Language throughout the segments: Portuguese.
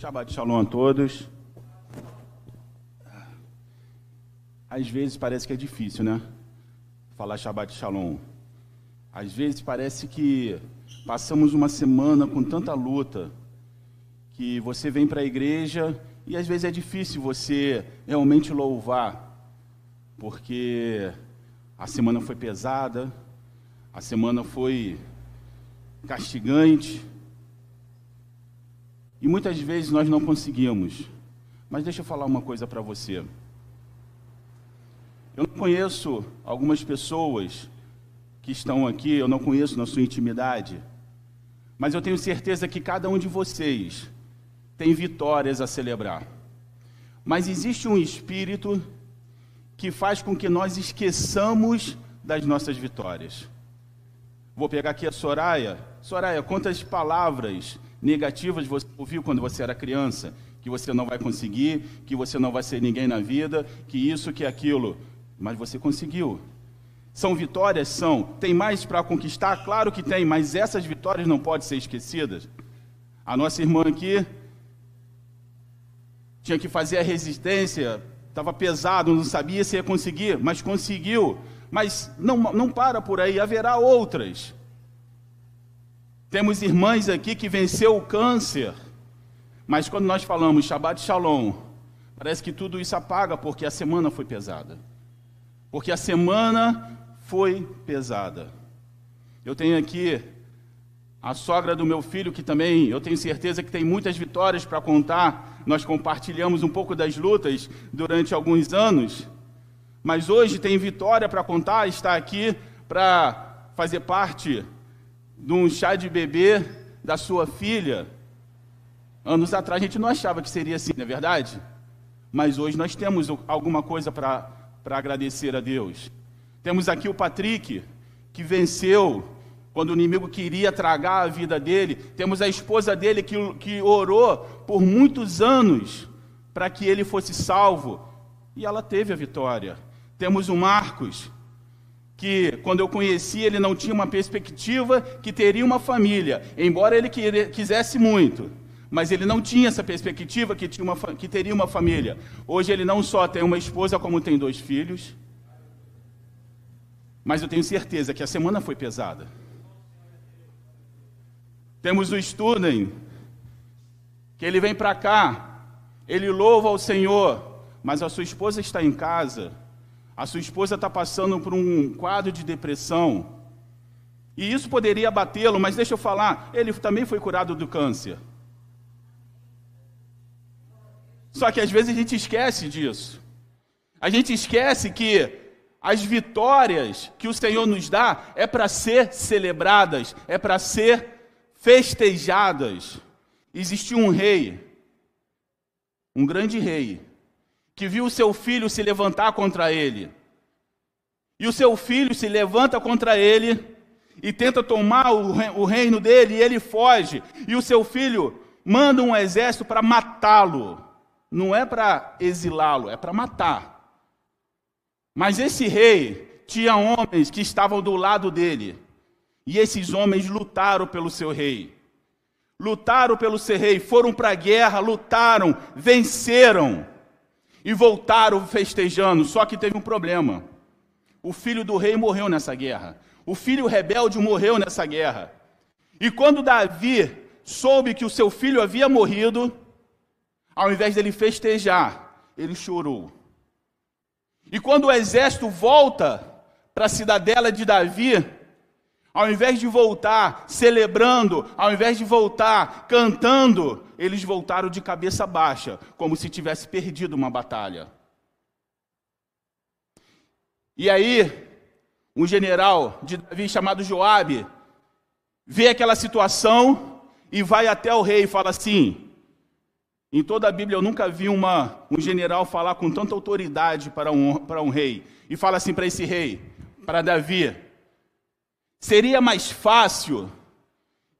Shabbat Shalom a todos. Às vezes parece que é difícil, né? Falar Shabbat Shalom. Às vezes parece que passamos uma semana com tanta luta que você vem para a igreja e às vezes é difícil você realmente louvar, porque a semana foi pesada, a semana foi castigante, e muitas vezes nós não conseguimos. Mas deixa eu falar uma coisa para você. Eu não conheço algumas pessoas que estão aqui, eu não conheço na sua intimidade, mas eu tenho certeza que cada um de vocês tem vitórias a celebrar. Mas existe um espírito que faz com que nós esqueçamos das nossas vitórias. Vou pegar aqui a Soraya. Soraya, quantas palavras negativas você ouviu quando você era criança, que você não vai conseguir, que você não vai ser ninguém na vida, que isso, que aquilo, mas você conseguiu. São vitórias? São. Tem mais para conquistar? Claro que tem, mas essas vitórias não podem ser esquecidas. A nossa irmã aqui tinha que fazer a resistência, estava pesado, não sabia se ia conseguir, mas conseguiu. Mas não, não para por aí, haverá outras. Temos irmãs aqui que venceu o câncer, mas quando nós falamos Shabbat Shalom, parece que tudo isso apaga porque a semana foi pesada. Porque a semana foi pesada. Eu tenho aqui a sogra do meu filho, que também eu tenho certeza que tem muitas vitórias para contar. Nós compartilhamos um pouco das lutas durante alguns anos, mas hoje tem vitória para contar, está aqui para fazer parte de um chá de bebê da sua filha. Anos atrás a gente não achava que seria assim, não é verdade? Mas hoje nós temos alguma coisa para agradecer a Deus. Temos aqui o Patrick, que venceu quando o inimigo queria tragar a vida dele. Temos a esposa dele que, que orou por muitos anos para que ele fosse salvo. E ela teve a vitória. Temos o Marcos, que quando eu conheci ele não tinha uma perspectiva que teria uma família, embora ele quisesse muito, mas ele não tinha essa perspectiva que, tinha uma, que teria uma família. Hoje ele não só tem uma esposa, como tem dois filhos, mas eu tenho certeza que a semana foi pesada. Temos o Studem, que ele vem para cá, ele louva ao Senhor, mas a sua esposa está em casa a sua esposa está passando por um quadro de depressão. E isso poderia abatê-lo, mas deixa eu falar, ele também foi curado do câncer. Só que às vezes a gente esquece disso. A gente esquece que as vitórias que o Senhor nos dá é para ser celebradas, é para ser festejadas. Existiu um rei, um grande rei, que viu o seu filho se levantar contra ele. E o seu filho se levanta contra ele e tenta tomar o reino dele, e ele foge. E o seu filho manda um exército para matá-lo. Não é para exilá-lo, é para matar. Mas esse rei tinha homens que estavam do lado dele. E esses homens lutaram pelo seu rei. Lutaram pelo seu rei, foram para a guerra, lutaram, venceram e voltaram festejando. Só que teve um problema. O filho do rei morreu nessa guerra. O filho rebelde morreu nessa guerra. E quando Davi soube que o seu filho havia morrido, ao invés dele festejar, ele chorou. E quando o exército volta para a cidadela de Davi, ao invés de voltar celebrando, ao invés de voltar cantando, eles voltaram de cabeça baixa, como se tivesse perdido uma batalha. E aí, um general de Davi chamado Joabe vê aquela situação e vai até o rei e fala assim: em toda a Bíblia eu nunca vi uma, um general falar com tanta autoridade para um, para um rei. E fala assim para esse rei, para Davi: Seria mais fácil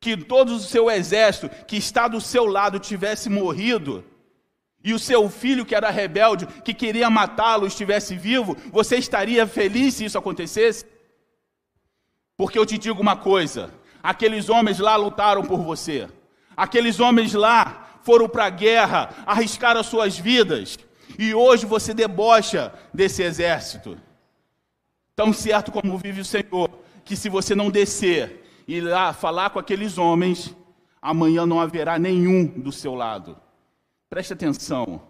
que todo o seu exército que está do seu lado tivesse morrido e o seu filho que era rebelde, que queria matá-lo, estivesse vivo, você estaria feliz se isso acontecesse? Porque eu te digo uma coisa: aqueles homens lá lutaram por você, aqueles homens lá foram para a guerra, arriscaram as suas vidas. E hoje você debocha desse exército. Tão certo como vive o Senhor, que se você não descer e ir lá falar com aqueles homens, amanhã não haverá nenhum do seu lado. Preste atenção.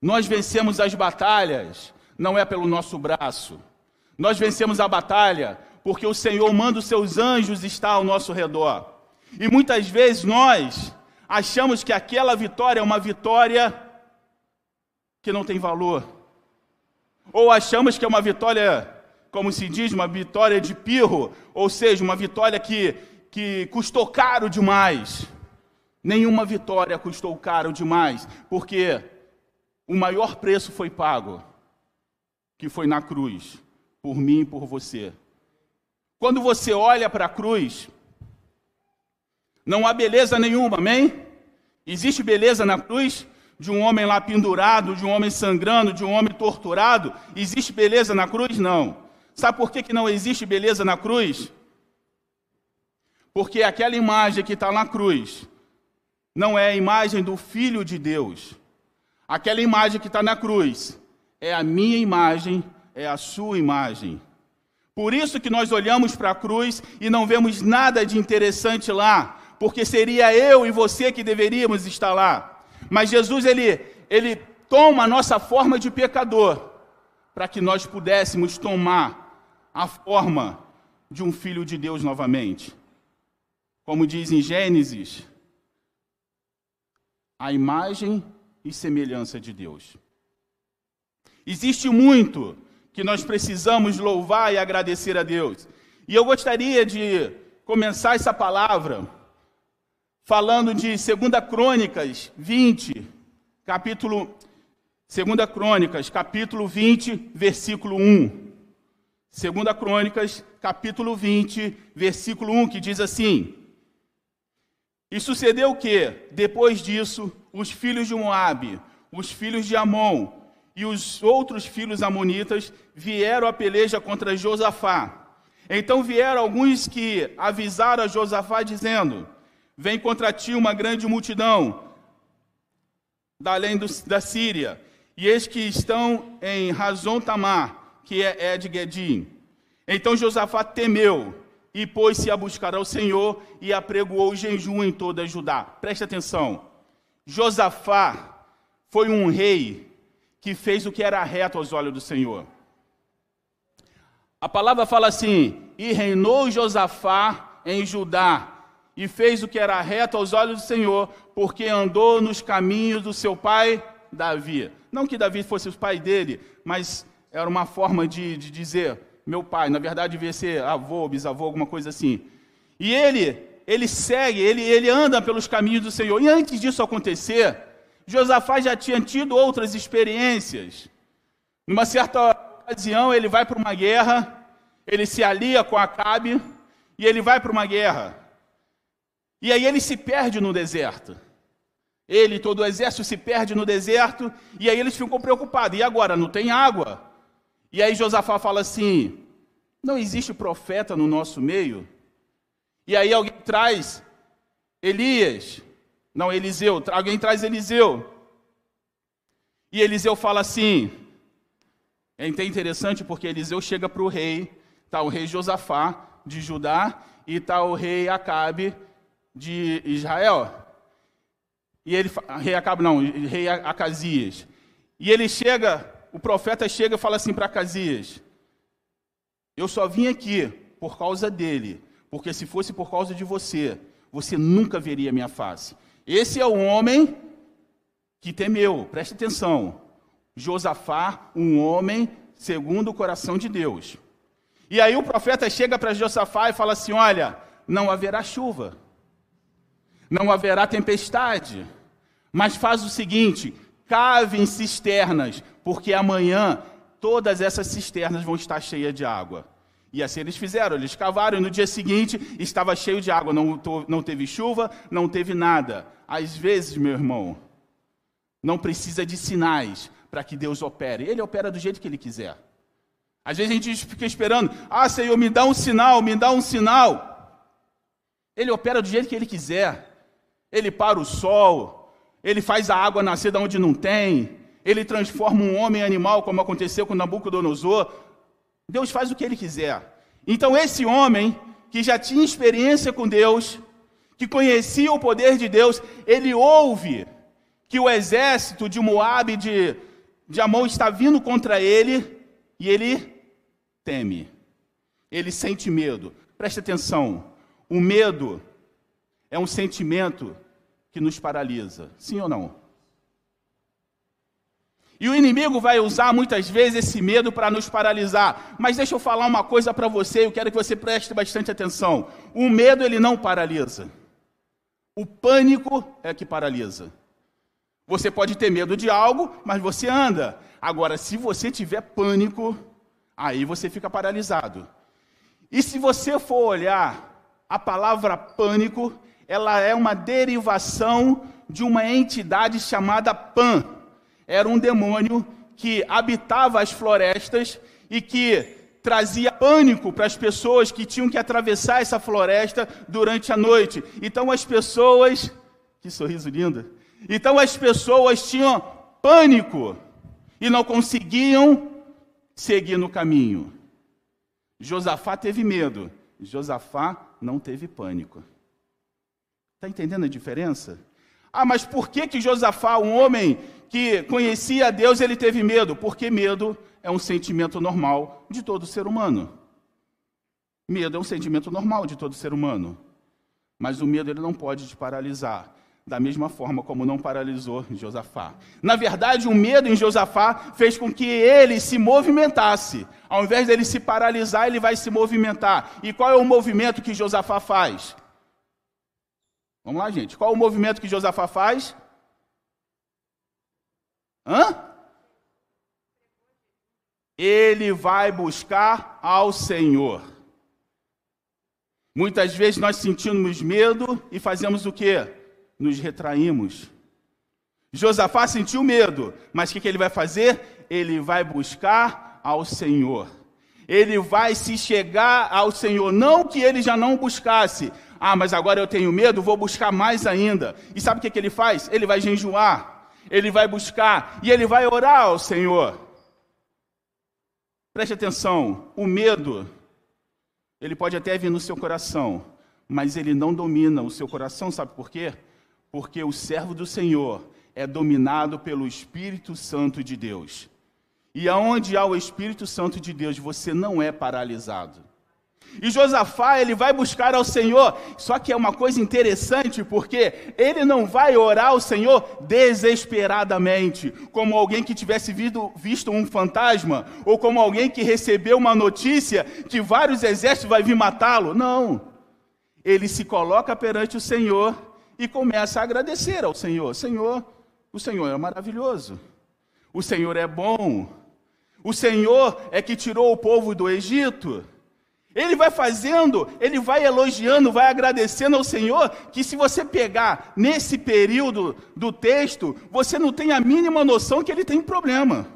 Nós vencemos as batalhas, não é pelo nosso braço. Nós vencemos a batalha porque o Senhor manda os seus anjos estar ao nosso redor. E muitas vezes nós achamos que aquela vitória é uma vitória que não tem valor. Ou achamos que é uma vitória, como se diz, uma vitória de pirro, ou seja, uma vitória que, que custou caro demais. Nenhuma vitória custou caro demais, porque o maior preço foi pago, que foi na cruz, por mim e por você. Quando você olha para a cruz, não há beleza nenhuma, amém? Existe beleza na cruz? de um homem lá pendurado, de um homem sangrando, de um homem torturado? Existe beleza na cruz? Não. Sabe por que, que não existe beleza na cruz? Porque aquela imagem que está na cruz não é a imagem do Filho de Deus. Aquela imagem que está na cruz é a minha imagem, é a sua imagem. Por isso que nós olhamos para a cruz e não vemos nada de interessante lá, porque seria eu e você que deveríamos estar lá. Mas Jesus ele ele toma a nossa forma de pecador para que nós pudéssemos tomar a forma de um filho de Deus novamente. Como diz em Gênesis, a imagem e semelhança de Deus. Existe muito que nós precisamos louvar e agradecer a Deus. E eu gostaria de começar essa palavra falando de 2 Crônicas 20, capítulo 2 Crônicas, capítulo 20, versículo 1. 2 Crônicas, capítulo 20, versículo 1, que diz assim: E sucedeu que, depois disso, os filhos de Moabe, os filhos de Amon e os outros filhos amonitas vieram a peleja contra Josafá. Então vieram alguns que avisaram a Josafá, dizendo: Vem contra ti uma grande multidão da além do, da Síria, e eis que estão em Razon Tamar, que é Ed Gedim. Então Josafá temeu e pôs-se a buscar ao Senhor e apregoou o jejum em toda Judá. Preste atenção. Josafá foi um rei que fez o que era reto aos olhos do Senhor. A palavra fala assim: e reinou Josafá em Judá e fez o que era reto aos olhos do Senhor, porque andou nos caminhos do seu pai Davi. Não que Davi fosse o pai dele, mas era uma forma de, de dizer meu pai. Na verdade, devia ser avô, bisavô, alguma coisa assim. E ele, ele segue, ele, ele anda pelos caminhos do Senhor. E antes disso acontecer, Josafá já tinha tido outras experiências. Numa certa ocasião, ele vai para uma guerra, ele se alia com Acabe e ele vai para uma guerra. E aí ele se perde no deserto. Ele todo o exército se perde no deserto, e aí eles ficam preocupados. E agora, não tem água? E aí Josafá fala assim: não existe profeta no nosso meio? E aí alguém traz Elias, não, Eliseu, alguém traz Eliseu. E Eliseu fala assim: é interessante porque Eliseu chega para o rei, está o rei Josafá de Judá, e está o rei Acabe de Israel. E ele, rei Acabe não, rei Acasias. E ele chega, o profeta chega e fala assim para Acasias: Eu só vim aqui por causa dele, porque se fosse por causa de você, você nunca veria minha face. Esse é o homem que temeu, preste atenção. Josafá, um homem segundo o coração de Deus. E aí o profeta chega para Josafá e fala assim: Olha, não haverá chuva não haverá tempestade. Mas faz o seguinte: cavem cisternas, porque amanhã todas essas cisternas vão estar cheias de água. E assim eles fizeram, eles cavaram e no dia seguinte estava cheio de água, não, não teve chuva, não teve nada. Às vezes, meu irmão, não precisa de sinais para que Deus opere, Ele opera do jeito que Ele quiser. Às vezes a gente fica esperando, ah Senhor, me dá um sinal, me dá um sinal. Ele opera do jeito que Ele quiser. Ele para o sol, ele faz a água nascer de onde não tem, ele transforma um homem em animal, como aconteceu com Nabucodonosor. Deus faz o que ele quiser. Então, esse homem, que já tinha experiência com Deus, que conhecia o poder de Deus, ele ouve que o exército de Moabe de, de Amon está vindo contra ele e ele teme. Ele sente medo. Preste atenção. O medo é um sentimento que nos paralisa. Sim ou não? E o inimigo vai usar muitas vezes esse medo para nos paralisar. Mas deixa eu falar uma coisa para você, eu quero que você preste bastante atenção. O medo ele não paralisa. O pânico é que paralisa. Você pode ter medo de algo, mas você anda. Agora, se você tiver pânico, aí você fica paralisado. E se você for olhar a palavra pânico, ela é uma derivação de uma entidade chamada Pan. Era um demônio que habitava as florestas e que trazia pânico para as pessoas que tinham que atravessar essa floresta durante a noite. Então as pessoas, que sorriso lindo. Então as pessoas tinham pânico e não conseguiam seguir no caminho. Josafá teve medo, Josafá não teve pânico. Está entendendo a diferença? Ah, mas por que que Josafá, um homem que conhecia a Deus, ele teve medo? Porque medo é um sentimento normal de todo ser humano. Medo é um sentimento normal de todo ser humano. Mas o medo ele não pode te paralisar, da mesma forma como não paralisou Josafá. Na verdade, o medo em Josafá fez com que ele se movimentasse. Ao invés dele se paralisar, ele vai se movimentar. E qual é o movimento que Josafá faz? Vamos lá, gente. Qual o movimento que Josafá faz? Hã? Ele vai buscar ao Senhor. Muitas vezes nós sentimos medo e fazemos o quê? Nos retraímos. Josafá sentiu medo, mas o que, que ele vai fazer? Ele vai buscar ao Senhor. Ele vai se chegar ao Senhor, não que ele já não buscasse, ah, mas agora eu tenho medo, vou buscar mais ainda. E sabe o que, que ele faz? Ele vai jejuar, ele vai buscar e ele vai orar ao Senhor. Preste atenção: o medo, ele pode até vir no seu coração, mas ele não domina o seu coração, sabe por quê? Porque o servo do Senhor é dominado pelo Espírito Santo de Deus. E aonde há o Espírito Santo de Deus, você não é paralisado. E Josafá, ele vai buscar ao Senhor. Só que é uma coisa interessante, porque ele não vai orar ao Senhor desesperadamente, como alguém que tivesse visto, um fantasma, ou como alguém que recebeu uma notícia que vários exércitos vão vir matá-lo. Não. Ele se coloca perante o Senhor e começa a agradecer ao Senhor. Senhor, o Senhor é maravilhoso. O Senhor é bom. O Senhor é que tirou o povo do Egito. Ele vai fazendo, ele vai elogiando, vai agradecendo ao Senhor, que se você pegar nesse período do texto, você não tem a mínima noção que ele tem problema.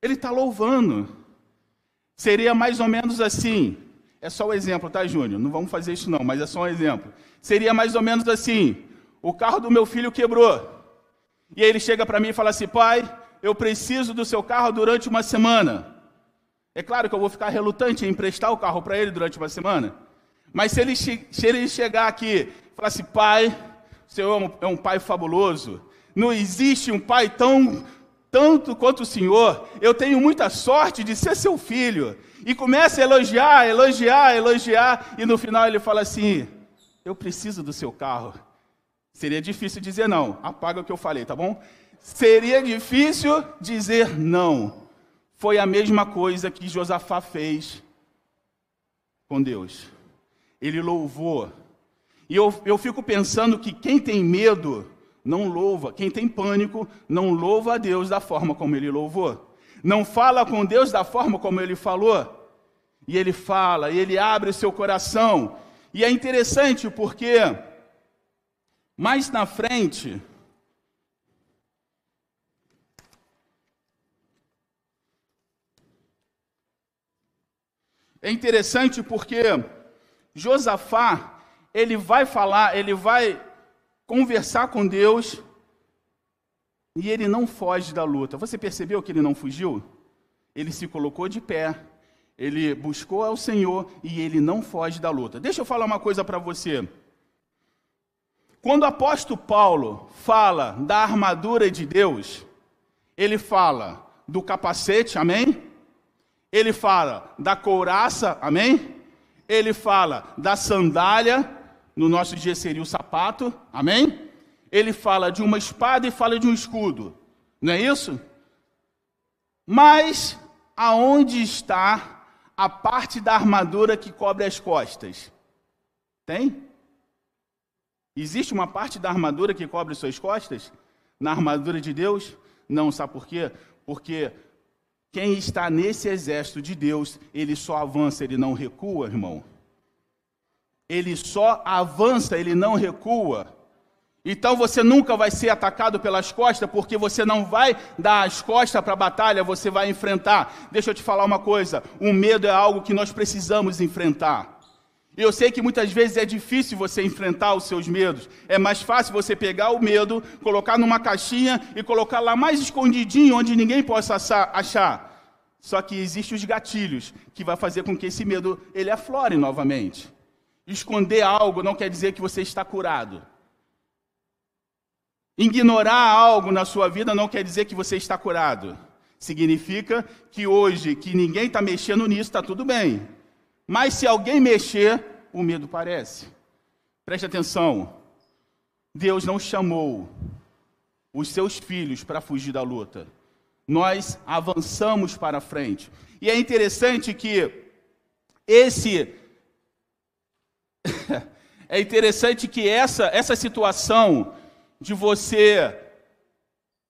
Ele está louvando. Seria mais ou menos assim. É só um exemplo, tá, Júnior? Não vamos fazer isso não, mas é só um exemplo. Seria mais ou menos assim: o carro do meu filho quebrou. E ele chega para mim e fala assim: pai, eu preciso do seu carro durante uma semana. É claro que eu vou ficar relutante em emprestar o carro para ele durante uma semana. Mas se ele, se ele chegar aqui e falar assim, pai, o senhor é um, é um pai fabuloso. Não existe um pai tão tanto quanto o senhor. Eu tenho muita sorte de ser seu filho. E começa a elogiar, elogiar, elogiar. E no final ele fala assim: Eu preciso do seu carro. Seria difícil dizer não. Apaga o que eu falei, tá bom? Seria difícil dizer não. Foi a mesma coisa que Josafá fez com Deus. Ele louvou. E eu, eu fico pensando que quem tem medo não louva, quem tem pânico não louva a Deus da forma como ele louvou. Não fala com Deus da forma como ele falou. E ele fala, e ele abre o seu coração. E é interessante porque mais na frente, É interessante porque Josafá, ele vai falar, ele vai conversar com Deus e ele não foge da luta. Você percebeu que ele não fugiu? Ele se colocou de pé, ele buscou ao Senhor e ele não foge da luta. Deixa eu falar uma coisa para você. Quando o apóstolo Paulo fala da armadura de Deus, ele fala do capacete, amém? Ele fala da couraça, amém? Ele fala da sandália, no nosso dia seria o sapato, amém? Ele fala de uma espada e fala de um escudo, não é isso? Mas aonde está a parte da armadura que cobre as costas? Tem? Existe uma parte da armadura que cobre suas costas? Na armadura de Deus? Não, sabe por quê? Porque quem está nesse exército de Deus, ele só avança, ele não recua, irmão. Ele só avança, ele não recua. Então você nunca vai ser atacado pelas costas, porque você não vai dar as costas para a batalha, você vai enfrentar. Deixa eu te falar uma coisa: o medo é algo que nós precisamos enfrentar. Eu sei que muitas vezes é difícil você enfrentar os seus medos. É mais fácil você pegar o medo, colocar numa caixinha e colocar lá mais escondidinho, onde ninguém possa achar. Só que existem os gatilhos que vai fazer com que esse medo ele aflore novamente. Esconder algo não quer dizer que você está curado. Ignorar algo na sua vida não quer dizer que você está curado. Significa que hoje, que ninguém está mexendo nisso, está tudo bem. Mas se alguém mexer, o medo parece. Preste atenção. Deus não chamou os seus filhos para fugir da luta. Nós avançamos para frente. E é interessante que esse é interessante que essa essa situação de você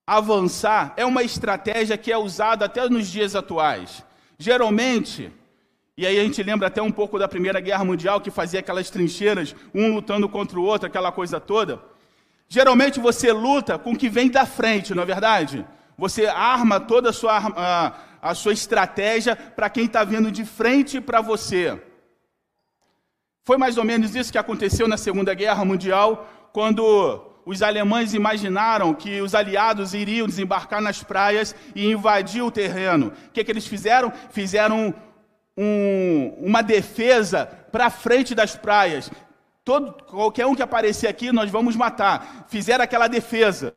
avançar é uma estratégia que é usada até nos dias atuais. Geralmente, e aí a gente lembra até um pouco da Primeira Guerra Mundial, que fazia aquelas trincheiras, um lutando contra o outro, aquela coisa toda. Geralmente você luta com o que vem da frente, não é verdade? Você arma toda a sua, a, a sua estratégia para quem está vindo de frente para você. Foi mais ou menos isso que aconteceu na Segunda Guerra Mundial, quando os alemães imaginaram que os aliados iriam desembarcar nas praias e invadir o terreno. O que, que eles fizeram? Fizeram um, uma defesa para frente das praias. Todo, qualquer um que aparecer aqui, nós vamos matar. Fizeram aquela defesa.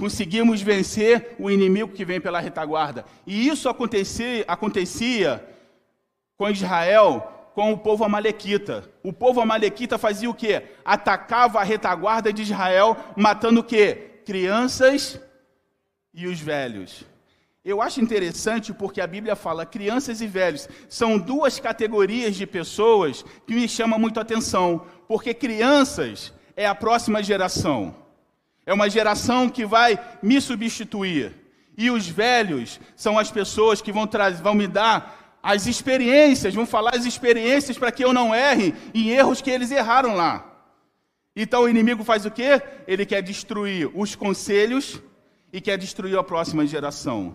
Conseguimos vencer o inimigo que vem pela retaguarda. E isso acontecia, acontecia com Israel, com o povo amalequita. O povo amalequita fazia o quê? Atacava a retaguarda de Israel, matando o quê? Crianças e os velhos. Eu acho interessante porque a Bíblia fala crianças e velhos. São duas categorias de pessoas que me chamam muito a atenção. Porque crianças é a próxima geração. É uma geração que vai me substituir. E os velhos são as pessoas que vão, vão me dar as experiências, vão falar as experiências para que eu não erre em erros que eles erraram lá. Então o inimigo faz o quê? Ele quer destruir os conselhos e quer destruir a próxima geração.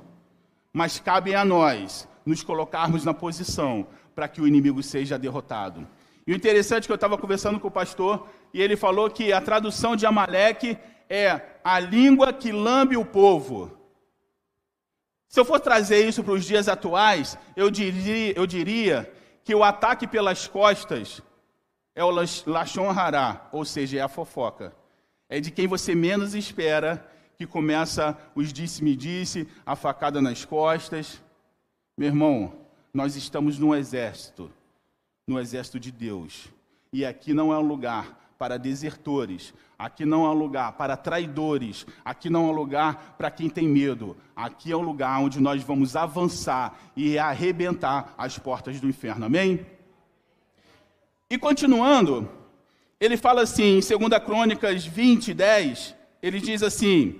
Mas cabe a nós nos colocarmos na posição para que o inimigo seja derrotado. E o interessante é que eu estava conversando com o pastor e ele falou que a tradução de Amaleque é a língua que lambe o povo. Se eu for trazer isso para os dias atuais, eu diria, eu diria que o ataque pelas costas é o Lachon Hará, ou seja, é a fofoca. É de quem você menos espera que começa os disse-me-disse, a facada nas costas. Meu irmão, nós estamos no exército, no exército de Deus. E aqui não é um lugar para desertores, aqui não um lugar para traidores, aqui não um lugar para quem tem medo. Aqui é um lugar onde nós vamos avançar e arrebentar as portas do inferno. Amém? E continuando, ele fala assim, em 2 Crônicas 20, 10, ele diz assim: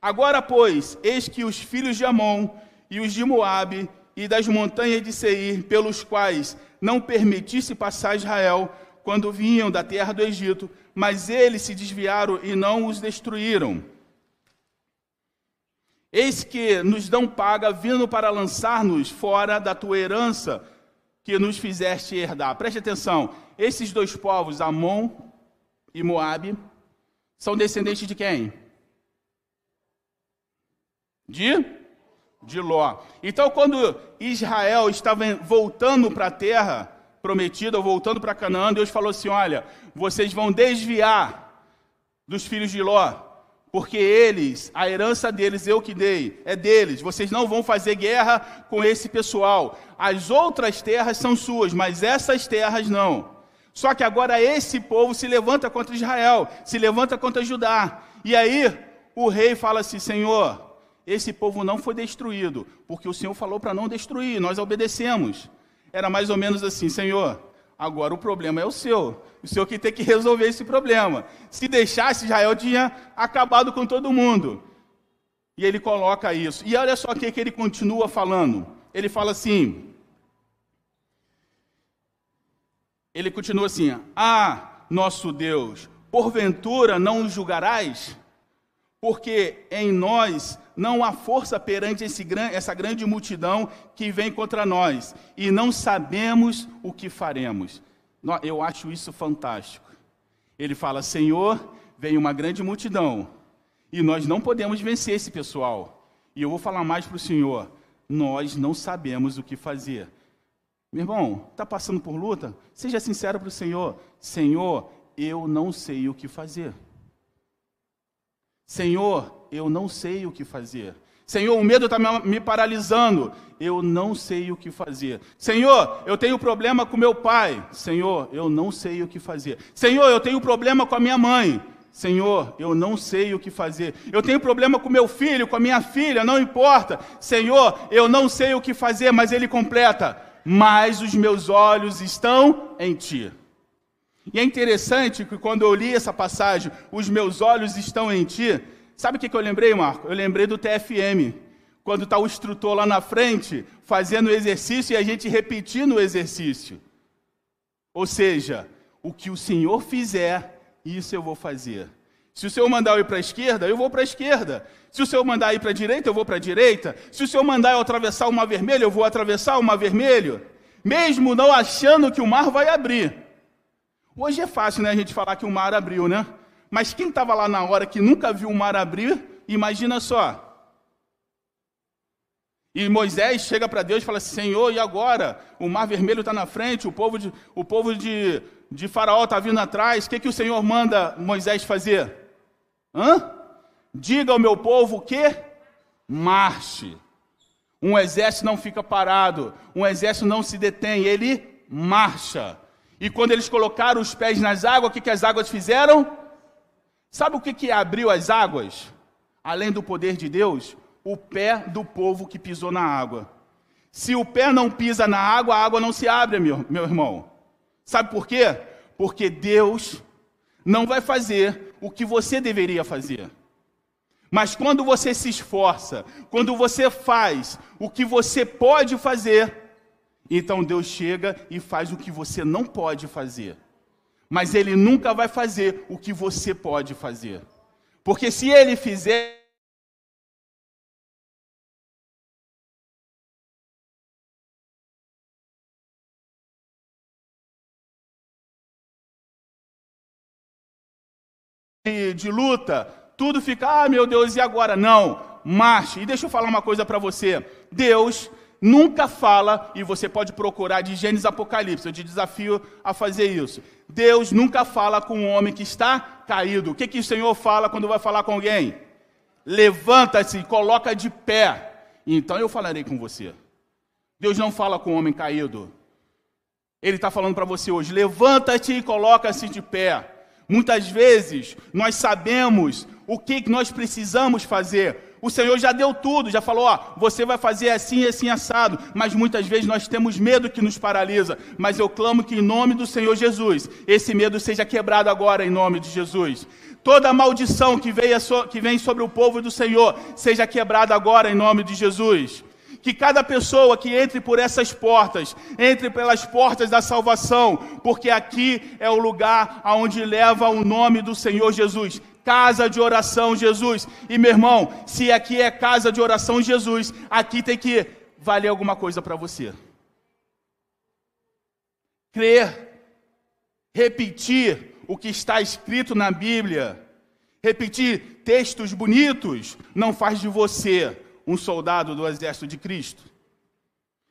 Agora, pois, eis que os filhos de Amon e os de Moabe e das montanhas de Seir, pelos quais não permitisse passar Israel quando vinham da terra do Egito, mas eles se desviaram e não os destruíram. Eis que nos dão paga, vindo para lançar-nos fora da tua herança que nos fizeste herdar. Preste atenção, esses dois povos, Amon e Moabe, são descendentes de quem? De? De Ló. Então, quando Israel estava voltando para a terra prometida, voltando para Canaã, Deus falou assim: Olha, vocês vão desviar dos filhos de Ló, porque eles, a herança deles eu que dei, é deles. Vocês não vão fazer guerra com esse pessoal. As outras terras são suas, mas essas terras não. Só que agora esse povo se levanta contra Israel, se levanta contra Judá. E aí o rei fala assim: Senhor, esse povo não foi destruído, porque o Senhor falou para não destruir, nós obedecemos. Era mais ou menos assim, Senhor, agora o problema é o seu. O Senhor que tem que resolver esse problema. Se deixasse, Israel tinha acabado com todo mundo. E ele coloca isso. E olha só o que, que ele continua falando. Ele fala assim. Ele continua assim: Ah, nosso Deus, porventura não julgarás? Porque em nós não há força perante esse, essa grande multidão que vem contra nós, e não sabemos o que faremos. Eu acho isso fantástico. Ele fala: Senhor, vem uma grande multidão, e nós não podemos vencer esse pessoal. E eu vou falar mais para o Senhor: nós não sabemos o que fazer. Meu irmão, está passando por luta? Seja sincero para o Senhor: Senhor, eu não sei o que fazer. Senhor, eu não sei o que fazer. Senhor, o medo está me paralisando. Eu não sei o que fazer. Senhor, eu tenho problema com meu pai. Senhor, eu não sei o que fazer. Senhor, eu tenho problema com a minha mãe. Senhor, eu não sei o que fazer. Eu tenho problema com meu filho, com a minha filha, não importa. Senhor, eu não sei o que fazer, mas ele completa. Mas os meus olhos estão em ti. E é interessante que quando eu li essa passagem, os meus olhos estão em ti, Sabe o que, eu lembrei, Marco? Eu lembrei do TFM. Quando está o instrutor lá na frente, fazendo o exercício e a gente repetindo o exercício. Ou seja, o que o Senhor fizer, isso eu vou fazer. Se o Senhor mandar eu ir para a esquerda, eu vou para a esquerda. Se o Senhor mandar ir para a direita, eu vou para a direita. Se o Senhor mandar eu atravessar o mar vermelho, eu vou atravessar o mar vermelho. Mesmo não achando que o mar vai abrir. Hoje é fácil, né, a gente falar que o mar abriu, né? Mas quem estava lá na hora que nunca viu o mar abrir, imagina só. E Moisés chega para Deus e fala assim: Senhor, e agora? O mar vermelho está na frente, o povo de, o povo de, de Faraó está vindo atrás. O que, que o Senhor manda Moisés fazer? Hã? Diga ao meu povo que marche. Um exército não fica parado, um exército não se detém, ele marcha. E quando eles colocaram os pés nas águas, o que, que as águas fizeram? Sabe o que, que abriu as águas? Além do poder de Deus, o pé do povo que pisou na água. Se o pé não pisa na água, a água não se abre, meu, meu irmão. Sabe por quê? Porque Deus não vai fazer o que você deveria fazer. Mas quando você se esforça, quando você faz o que você pode fazer, então Deus chega e faz o que você não pode fazer. Mas ele nunca vai fazer o que você pode fazer. Porque se ele fizer, de luta, tudo fica, ah, meu Deus, e agora? Não, marche. E deixa eu falar uma coisa para você. Deus nunca fala, e você pode procurar de Gênesis Apocalipse, eu te desafio a fazer isso. Deus nunca fala com um homem que está caído. O que, que o Senhor fala quando vai falar com alguém? Levanta-se, coloca de pé. Então eu falarei com você. Deus não fala com o homem caído. Ele está falando para você hoje: levanta-te e coloca-se de pé. Muitas vezes nós sabemos o que nós precisamos fazer. O Senhor já deu tudo, já falou, ó, você vai fazer assim e assim assado, mas muitas vezes nós temos medo que nos paralisa. Mas eu clamo que em nome do Senhor Jesus, esse medo seja quebrado agora em nome de Jesus. Toda maldição que, veio, que vem sobre o povo do Senhor seja quebrada agora em nome de Jesus que cada pessoa que entre por essas portas, entre pelas portas da salvação, porque aqui é o lugar aonde leva o nome do Senhor Jesus. Casa de oração, Jesus. E meu irmão, se aqui é casa de oração, Jesus, aqui tem que valer alguma coisa para você. Crer, repetir o que está escrito na Bíblia, repetir textos bonitos, não faz de você um soldado do exército de Cristo.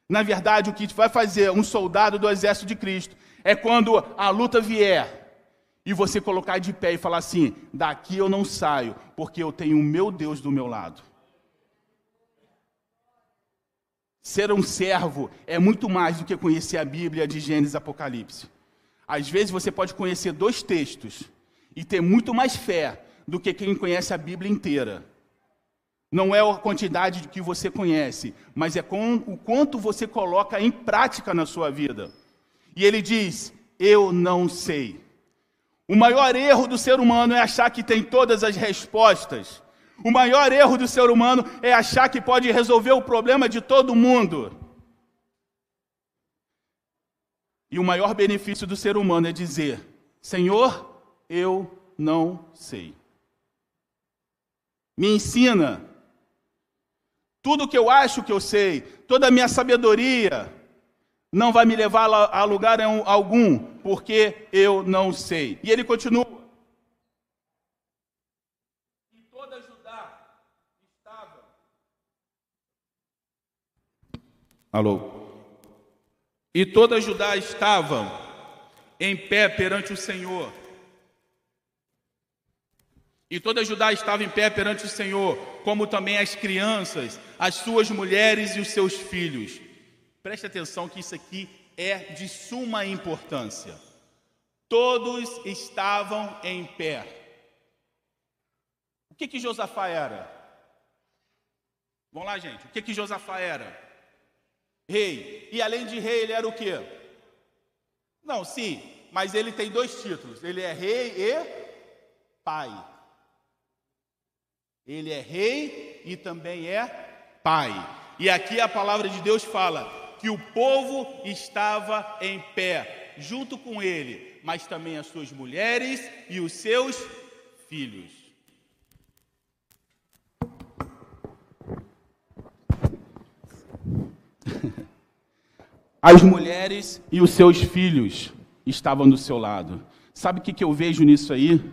Na verdade, o que vai fazer um soldado do exército de Cristo é quando a luta vier e você colocar de pé e falar assim: daqui eu não saio, porque eu tenho o meu Deus do meu lado. Ser um servo é muito mais do que conhecer a Bíblia de Gênesis e Apocalipse. Às vezes você pode conhecer dois textos e ter muito mais fé do que quem conhece a Bíblia inteira. Não é a quantidade que você conhece, mas é com o quanto você coloca em prática na sua vida. E ele diz: Eu não sei. O maior erro do ser humano é achar que tem todas as respostas. O maior erro do ser humano é achar que pode resolver o problema de todo mundo. E o maior benefício do ser humano é dizer: Senhor, eu não sei. Me ensina tudo que eu acho que eu sei, toda a minha sabedoria, não vai me levar a lugar algum, porque eu não sei. E ele continua. E toda Judá estava. Alô? E toda Judá estavam em pé perante o Senhor e toda Judá estava em pé perante o Senhor, como também as crianças, as suas mulheres e os seus filhos. Preste atenção que isso aqui é de suma importância. Todos estavam em pé. O que que Josafá era? Vamos lá, gente. O que que Josafá era? Rei. E além de rei, ele era o quê? Não, sim, mas ele tem dois títulos. Ele é rei e pai. Ele é rei e também é pai. E aqui a palavra de Deus fala que o povo estava em pé, junto com ele, mas também as suas mulheres e os seus filhos. As mulheres e os seus filhos estavam do seu lado. Sabe o que, eu vejo nisso aí?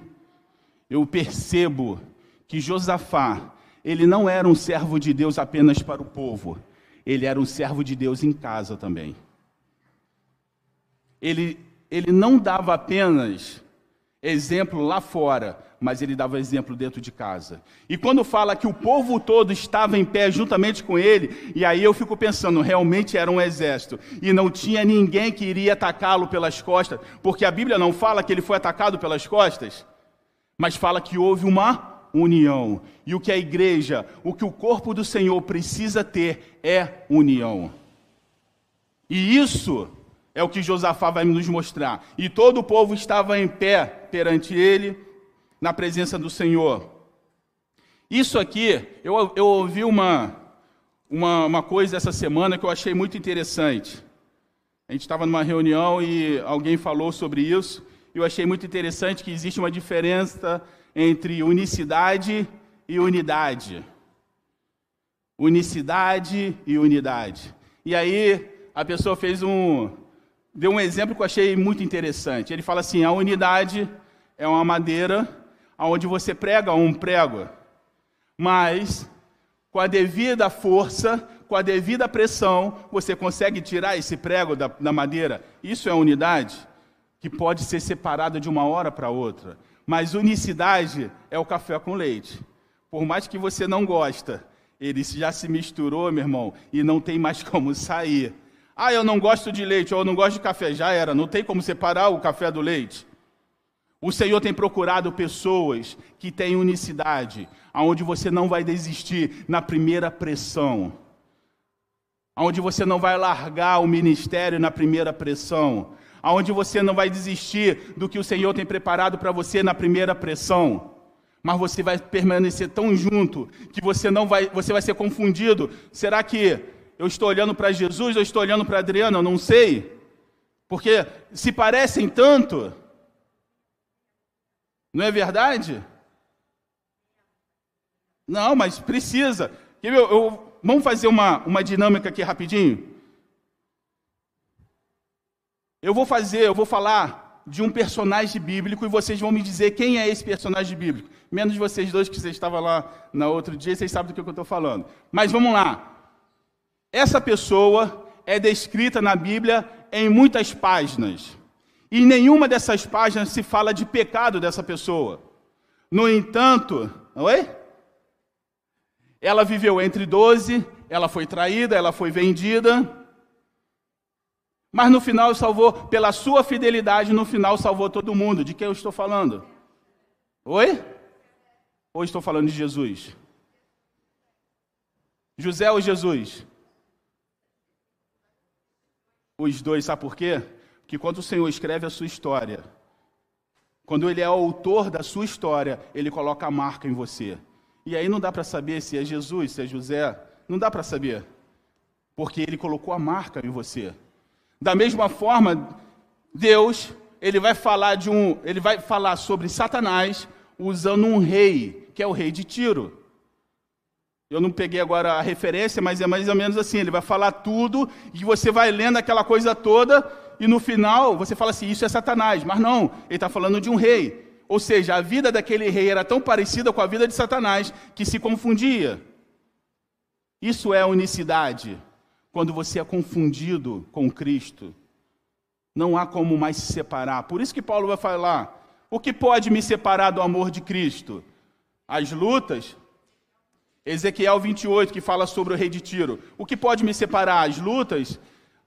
Eu percebo que Josafá, ele não era um servo de Deus apenas para o povo, ele era um servo de Deus em casa também. Ele, ele não dava apenas exemplo lá fora, mas ele dava exemplo dentro de casa. E quando fala que o povo todo estava em pé juntamente com ele, e aí eu fico pensando, realmente era um exército, e não tinha ninguém que iria atacá-lo pelas costas, porque a Bíblia não fala que ele foi atacado pelas costas, mas fala que houve uma união. E o que a igreja, o que o corpo do Senhor precisa ter é união. E isso é o que Josafá vai nos mostrar. E todo o povo estava em pé perante ele, na presença do Senhor. Isso aqui, eu, eu ouvi uma, uma, uma coisa essa semana que eu achei muito interessante. A gente estava numa reunião e alguém falou sobre isso. Eu achei muito interessante que existe uma diferença entre unicidade e unidade. Unicidade e unidade. E aí a pessoa fez um deu um exemplo que eu achei muito interessante. Ele fala assim: a unidade é uma madeira onde você prega um prego, mas com a devida força, com a devida pressão, você consegue tirar esse prego da, da madeira. Isso é unidade que pode ser separada de uma hora para outra. Mas unicidade é o café com leite. Por mais que você não gosta, ele já se misturou, meu irmão, e não tem mais como sair. Ah, eu não gosto de leite, ou eu não gosto de café. Já era, não tem como separar o café do leite. O Senhor tem procurado pessoas que têm unicidade, aonde você não vai desistir na primeira pressão, aonde você não vai largar o ministério na primeira pressão, aonde você não vai desistir do que o Senhor tem preparado para você na primeira pressão. Mas você vai permanecer tão junto que você não vai, você vai ser confundido. Será que eu estou olhando para Jesus ou estou olhando para Adriana? Eu não sei. Porque se parecem tanto, não é verdade? Não, mas precisa. Eu, eu, vamos fazer uma, uma dinâmica aqui rapidinho? Eu vou fazer, eu vou falar de um personagem bíblico e vocês vão me dizer quem é esse personagem bíblico. Menos vocês dois que vocês estavam lá no outro dia, vocês sabem do que eu estou falando. Mas vamos lá. Essa pessoa é descrita na Bíblia em muitas páginas. E nenhuma dessas páginas se fala de pecado dessa pessoa. No entanto, oi? Ela viveu entre 12, ela foi traída, ela foi vendida. Mas no final salvou, pela sua fidelidade, no final salvou todo mundo. De quem eu estou falando? Oi? Ou estou falando de Jesus? José ou Jesus? Os dois, sabe por quê? que quando o Senhor escreve a sua história, quando ele é autor da sua história, ele coloca a marca em você. E aí não dá para saber se é Jesus, se é José, não dá para saber, porque ele colocou a marca em você. Da mesma forma, Deus, ele vai falar de um, ele vai falar sobre Satanás usando um rei, que é o rei de Tiro. Eu não peguei agora a referência, mas é mais ou menos assim, ele vai falar tudo e você vai lendo aquela coisa toda e no final você fala assim: isso é Satanás. Mas não, ele está falando de um rei. Ou seja, a vida daquele rei era tão parecida com a vida de Satanás que se confundia. Isso é unicidade. Quando você é confundido com Cristo, não há como mais se separar. Por isso que Paulo vai falar: o que pode me separar do amor de Cristo? As lutas. Ezequiel 28, que fala sobre o rei de Tiro. O que pode me separar? As lutas,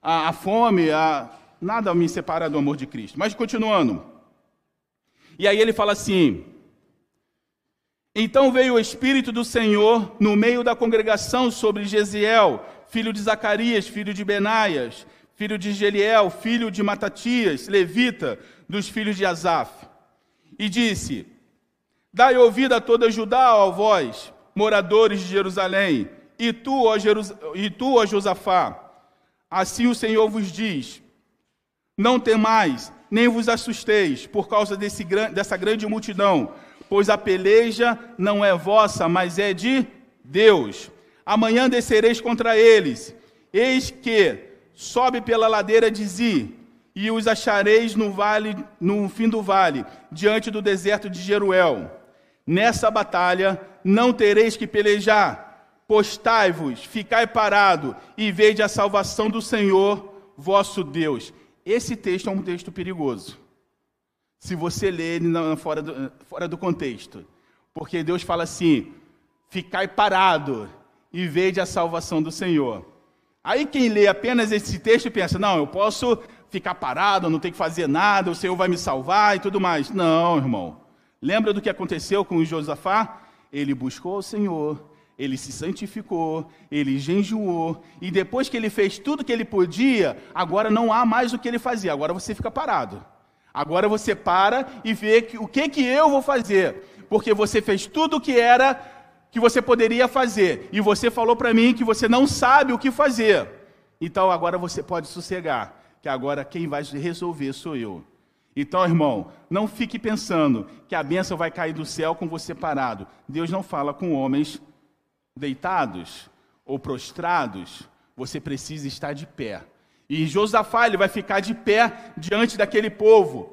a, a fome, a, nada me separa do amor de Cristo. Mas continuando. E aí ele fala assim: Então veio o Espírito do Senhor no meio da congregação sobre Gesiel, filho de Zacarias, filho de Benaias, filho de Geliel, filho de Matatias, levita, dos filhos de Asaf. E disse: Dai ouvido a toda Judá, ó vós, moradores de Jerusalém, e tu, ó, Jerus... e tu, ó Josafá, assim o Senhor vos diz: não temais, nem vos assusteis por causa desse, dessa grande multidão, pois a peleja não é vossa, mas é de Deus. Amanhã descereis contra eles. Eis que sobe pela ladeira de Zi, e os achareis no vale, no fim do vale, diante do deserto de Jeruel. Nessa batalha não tereis que pelejar. Postai-vos, ficai parado e vede a salvação do Senhor, vosso Deus. Esse texto é um texto perigoso. Se você ler ele fora do, fora do contexto. Porque Deus fala assim: ficai parado e vede a salvação do Senhor. Aí quem lê apenas esse texto pensa: não, eu posso ficar parado, não tenho que fazer nada, o Senhor vai me salvar e tudo mais. Não, irmão. Lembra do que aconteceu com Josafá? Ele buscou o Senhor, ele se santificou, ele jejuou, e depois que ele fez tudo que ele podia, agora não há mais o que ele fazia, agora você fica parado. Agora você para e vê que, o que, que eu vou fazer, porque você fez tudo o que era que você poderia fazer, e você falou para mim que você não sabe o que fazer. Então agora você pode sossegar, que agora quem vai resolver sou eu. Então, irmão, não fique pensando que a bênção vai cair do céu com você parado. Deus não fala com homens deitados ou prostrados, você precisa estar de pé. E Josafá ele vai ficar de pé diante daquele povo.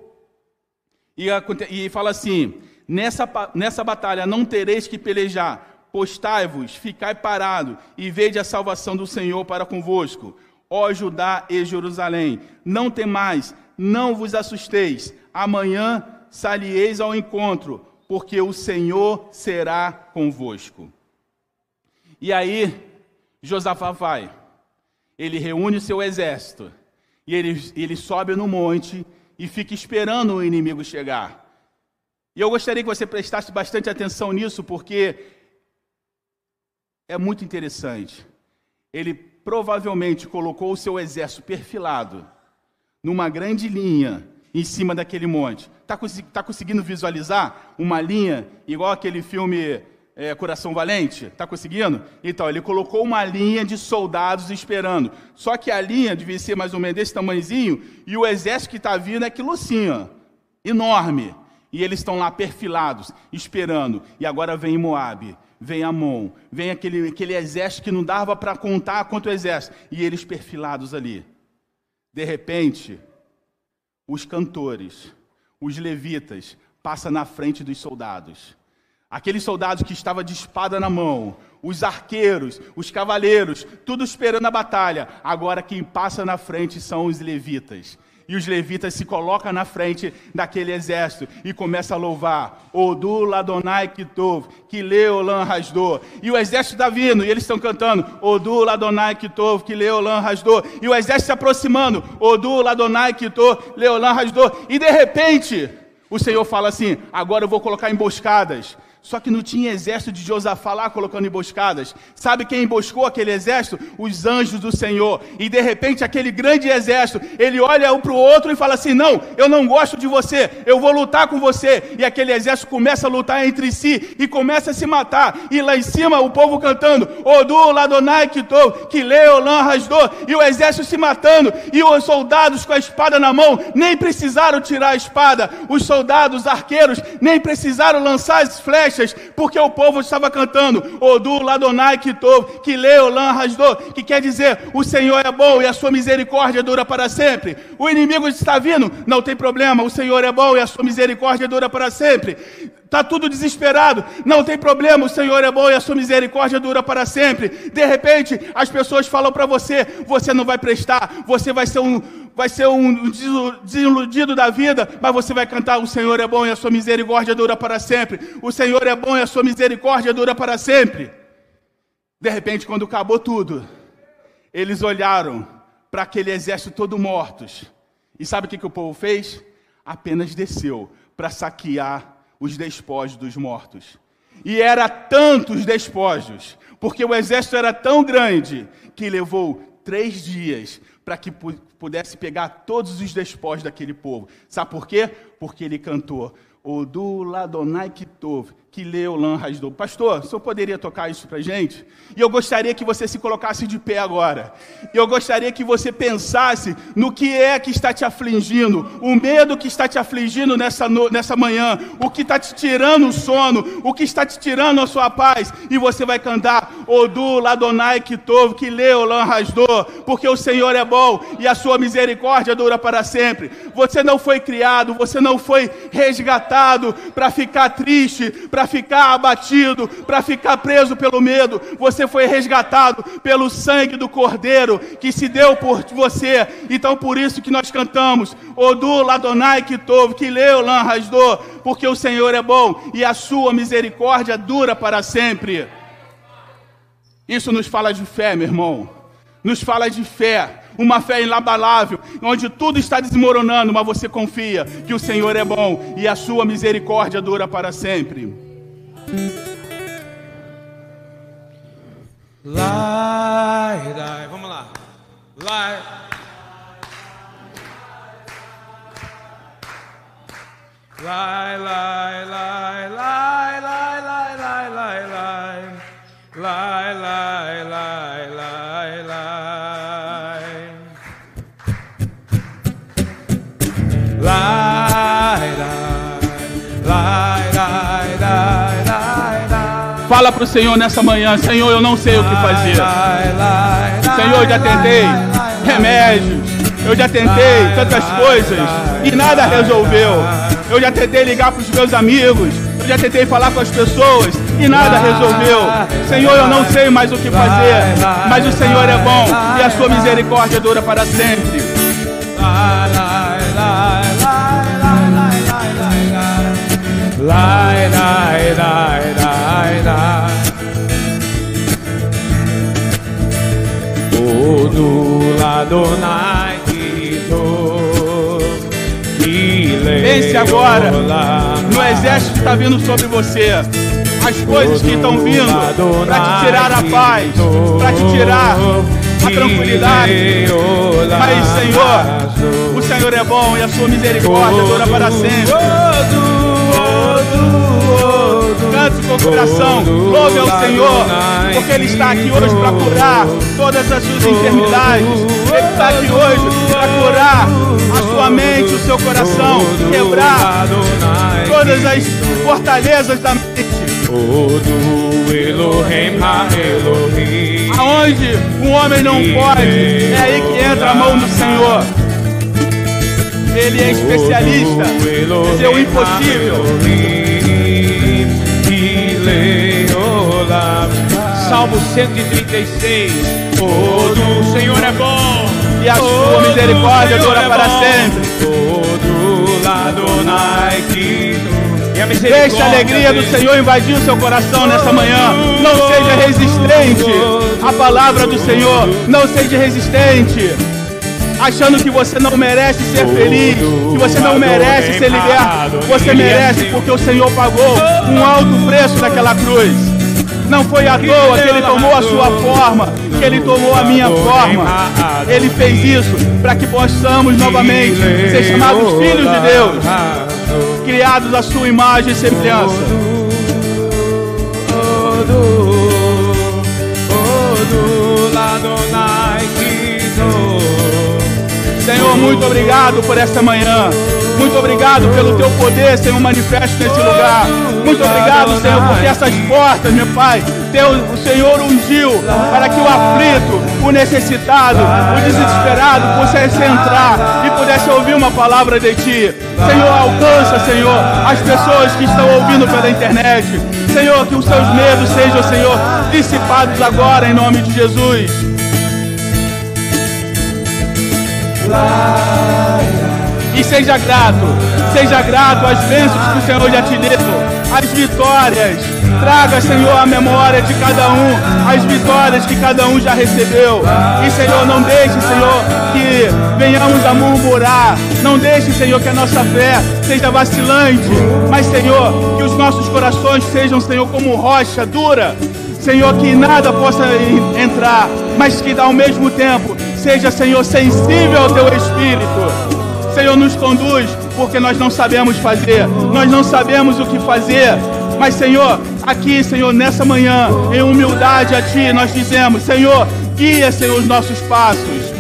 E, e fala assim: Nessa, nessa batalha não tereis que pelejar, postai-vos, ficai parado e vede a salvação do Senhor para convosco. Ó Judá e Jerusalém, não temais, não vos assusteis, amanhã salieis ao encontro, porque o Senhor será convosco. E aí, Josafá vai, ele reúne o seu exército, e ele, ele sobe no monte e fica esperando o inimigo chegar. E eu gostaria que você prestasse bastante atenção nisso, porque é muito interessante. Ele provavelmente colocou o seu exército perfilado numa grande linha em cima daquele monte. Está tá conseguindo visualizar uma linha igual aquele filme é, Coração Valente? Está conseguindo? Então, ele colocou uma linha de soldados esperando. Só que a linha devia ser mais ou menos desse tamanhozinho e o exército que está vindo é aquilo assim, ó, enorme. E eles estão lá perfilados, esperando. E agora vem Moabe, vem Amon, vem aquele, aquele exército que não dava para contar quanto exército. E eles perfilados ali. De repente, os cantores, os levitas, passam na frente dos soldados. Aqueles soldados que estavam de espada na mão, os arqueiros, os cavaleiros, tudo esperando a batalha. Agora quem passa na frente são os levitas. E os levitas se colocam na frente daquele exército e começam a louvar. Odu Ladonai Kitov, que Leolan Rasdor. E o exército está vindo, e eles estão cantando. Odu Ladonai Kitov, que Leolan Rasdor. E o exército se aproximando. Odu Ladonai Kitov, Leolan Rasdor. E de repente, o Senhor fala assim: agora eu vou colocar emboscadas. Só que não tinha exército de Josafá lá colocando emboscadas. Sabe quem emboscou aquele exército? Os anjos do Senhor. E de repente aquele grande exército, ele olha um para o outro e fala assim: Não, eu não gosto de você, eu vou lutar com você. E aquele exército começa a lutar entre si e começa a se matar. E lá em cima o povo cantando: Odu, Ladonai, Kitou, Kileolan, Rasdor. E o exército se matando. E os soldados com a espada na mão nem precisaram tirar a espada. Os soldados, arqueiros, nem precisaram lançar as flechas porque o povo estava cantando Odu Ladonai Kitov, que leu Lan Rasdor, que quer dizer o Senhor é bom e a sua misericórdia dura para sempre. O inimigo está vindo, não tem problema, o Senhor é bom e a sua misericórdia dura para sempre. Está tudo desesperado, não tem problema, o Senhor é bom e a sua misericórdia dura para sempre. De repente, as pessoas falam para você: você não vai prestar, você vai ser um, vai ser um desiludido da vida, mas você vai cantar: O Senhor é bom e a sua misericórdia dura para sempre. O Senhor é bom e a sua misericórdia dura para sempre. De repente, quando acabou tudo, eles olharam para aquele exército todo mortos. E sabe o que, que o povo fez? Apenas desceu para saquear os despojos dos mortos. E era tantos despojos, porque o exército era tão grande, que levou três dias para que pudesse pegar todos os despojos daquele povo. Sabe por quê? Porque ele cantou Odu Ladonai Kitov, que leu Lan Rasdou. Pastor, o senhor poderia tocar isso para gente? E eu gostaria que você se colocasse de pé agora. E eu gostaria que você pensasse no que é que está te afligindo, o medo que está te afligindo nessa, no, nessa manhã, o que está te tirando o sono, o que está te tirando a sua paz. E você vai cantar Odu Ladonai Kitov, que leu Lan Rasdou, porque o Senhor é bom e a sua misericórdia dura para sempre. Você não foi criado, você não foi resgatado para ficar triste, para para ficar abatido, para ficar preso pelo medo. Você foi resgatado pelo sangue do Cordeiro que se deu por você. Então por isso que nós cantamos Odu Ladonai Kitov, que leu porque o Senhor é bom e a sua misericórdia dura para sempre. Isso nos fala de fé, meu irmão. Nos fala de fé uma fé inabalável, onde tudo está desmoronando, mas você confia que o Senhor é bom e a sua misericórdia dura para sempre. Lai, dai, vamos lá. Lai. Lai, lai, lai, lai, lai, lai, lai, lai, lai. Lai, lai, lai, lai, lai. Lai, Fala para o Senhor nessa manhã: Senhor, eu não sei o que fazer. Senhor, eu já tentei remédios, eu já tentei tantas coisas e nada resolveu. Eu já tentei ligar para os meus amigos, Eu já tentei falar com as pessoas e nada resolveu. Senhor, eu não sei mais o que fazer, mas o Senhor é bom e a sua misericórdia dura para sempre. Lai, O do lado Pense agora no exército que está vindo sobre você. As coisas que estão vindo para te tirar a paz, para te tirar a tranquilidade. Mas, Senhor, o Senhor é bom e a sua misericórdia dura para sempre. Cante com o coração, louve ao Senhor, porque Ele está aqui hoje para curar todas as suas enfermidades. Ele está aqui hoje para curar a sua mente, o seu coração, quebrar todas as fortalezas da mente. Aonde um homem não pode, é aí que entra a mão do Senhor. Ele é especialista em dizer o impossível. Salmo 136. O Senhor é bom e a sua misericórdia dura para sempre. Deixe a alegria do Senhor invadir o seu coração nessa manhã. Não seja resistente à palavra do Senhor. Não seja resistente achando que você não merece ser feliz, que você não merece ser liberto. Você merece porque o Senhor pagou um alto preço naquela cruz. Não foi à toa que ele tomou a sua forma, que ele tomou a minha forma. Ele fez isso para que possamos novamente ser chamados filhos de Deus, criados à sua imagem e semelhança. Senhor, muito obrigado por esta manhã. Muito obrigado pelo teu poder, Senhor, manifesto nesse lugar. Muito obrigado, Senhor, porque essas portas, meu Pai, teu, o Senhor ungiu para que o aflito, o necessitado, o desesperado pudesse entrar e pudesse ouvir uma palavra de Ti. Senhor, alcança, Senhor, as pessoas que estão ouvindo pela internet. Senhor, que os seus medos sejam, Senhor, dissipados agora em nome de Jesus. E seja grato, seja grato às bênçãos que o Senhor já te deu, às vitórias. Traga, Senhor, a memória de cada um, as vitórias que cada um já recebeu. E, Senhor, não deixe, Senhor, que venhamos a murmurar. Não deixe, Senhor, que a nossa fé seja vacilante. Mas, Senhor, que os nossos corações sejam, Senhor, como rocha dura. Senhor, que nada possa entrar, mas que ao mesmo tempo seja, Senhor, sensível ao teu espírito. Senhor, nos conduz, porque nós não sabemos fazer, nós não sabemos o que fazer. Mas, Senhor, aqui, Senhor, nessa manhã, em humildade a Ti, nós dizemos: Senhor, guia, Senhor, os nossos passos.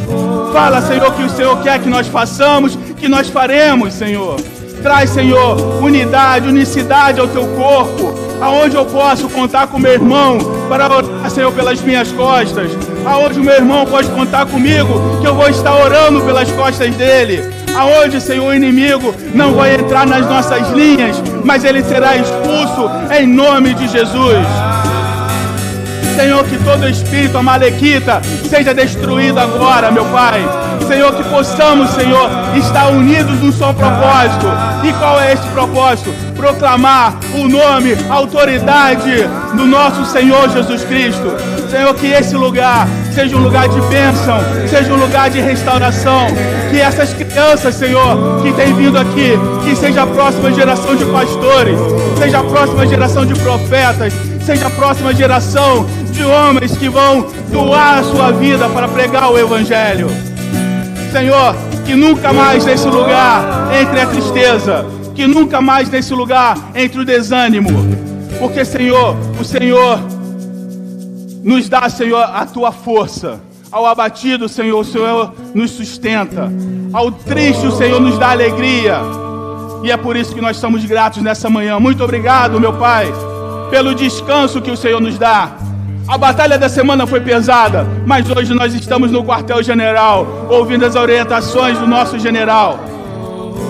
Fala, Senhor, que o Senhor quer que nós façamos, que nós faremos, Senhor. Traz, Senhor, unidade, unicidade ao teu corpo. Aonde eu posso contar com meu irmão para orar, Senhor, pelas minhas costas. Aonde o meu irmão pode contar comigo, que eu vou estar orando pelas costas dele aonde, Senhor, o inimigo não vai entrar nas nossas linhas, mas ele será expulso em nome de Jesus. Senhor, que todo espírito amalequita seja destruído agora, meu Pai. Senhor, que possamos, Senhor, estar unidos num só propósito. E qual é esse propósito? Proclamar o nome, a autoridade do nosso Senhor Jesus Cristo. Senhor, que esse lugar seja um lugar de bênção, seja um lugar de restauração. Que essas crianças, Senhor, que têm vindo aqui, que seja a próxima geração de pastores, seja a próxima geração de profetas, seja a próxima geração de homens que vão doar a sua vida para pregar o Evangelho. Senhor, que nunca mais nesse lugar entre a tristeza, que nunca mais nesse lugar entre o desânimo, porque, Senhor, o Senhor nos dá, Senhor, a tua força. Ao abatido, Senhor, o Senhor nos sustenta. Ao triste, o Senhor nos dá alegria. E é por isso que nós estamos gratos nessa manhã. Muito obrigado, meu Pai, pelo descanso que o Senhor nos dá. A batalha da semana foi pesada, mas hoje nós estamos no quartel-general, ouvindo as orientações do nosso general,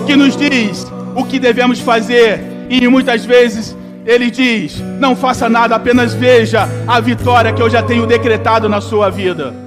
que nos diz o que devemos fazer e muitas vezes Ele diz: Não faça nada, apenas veja a vitória que eu já tenho decretado na sua vida.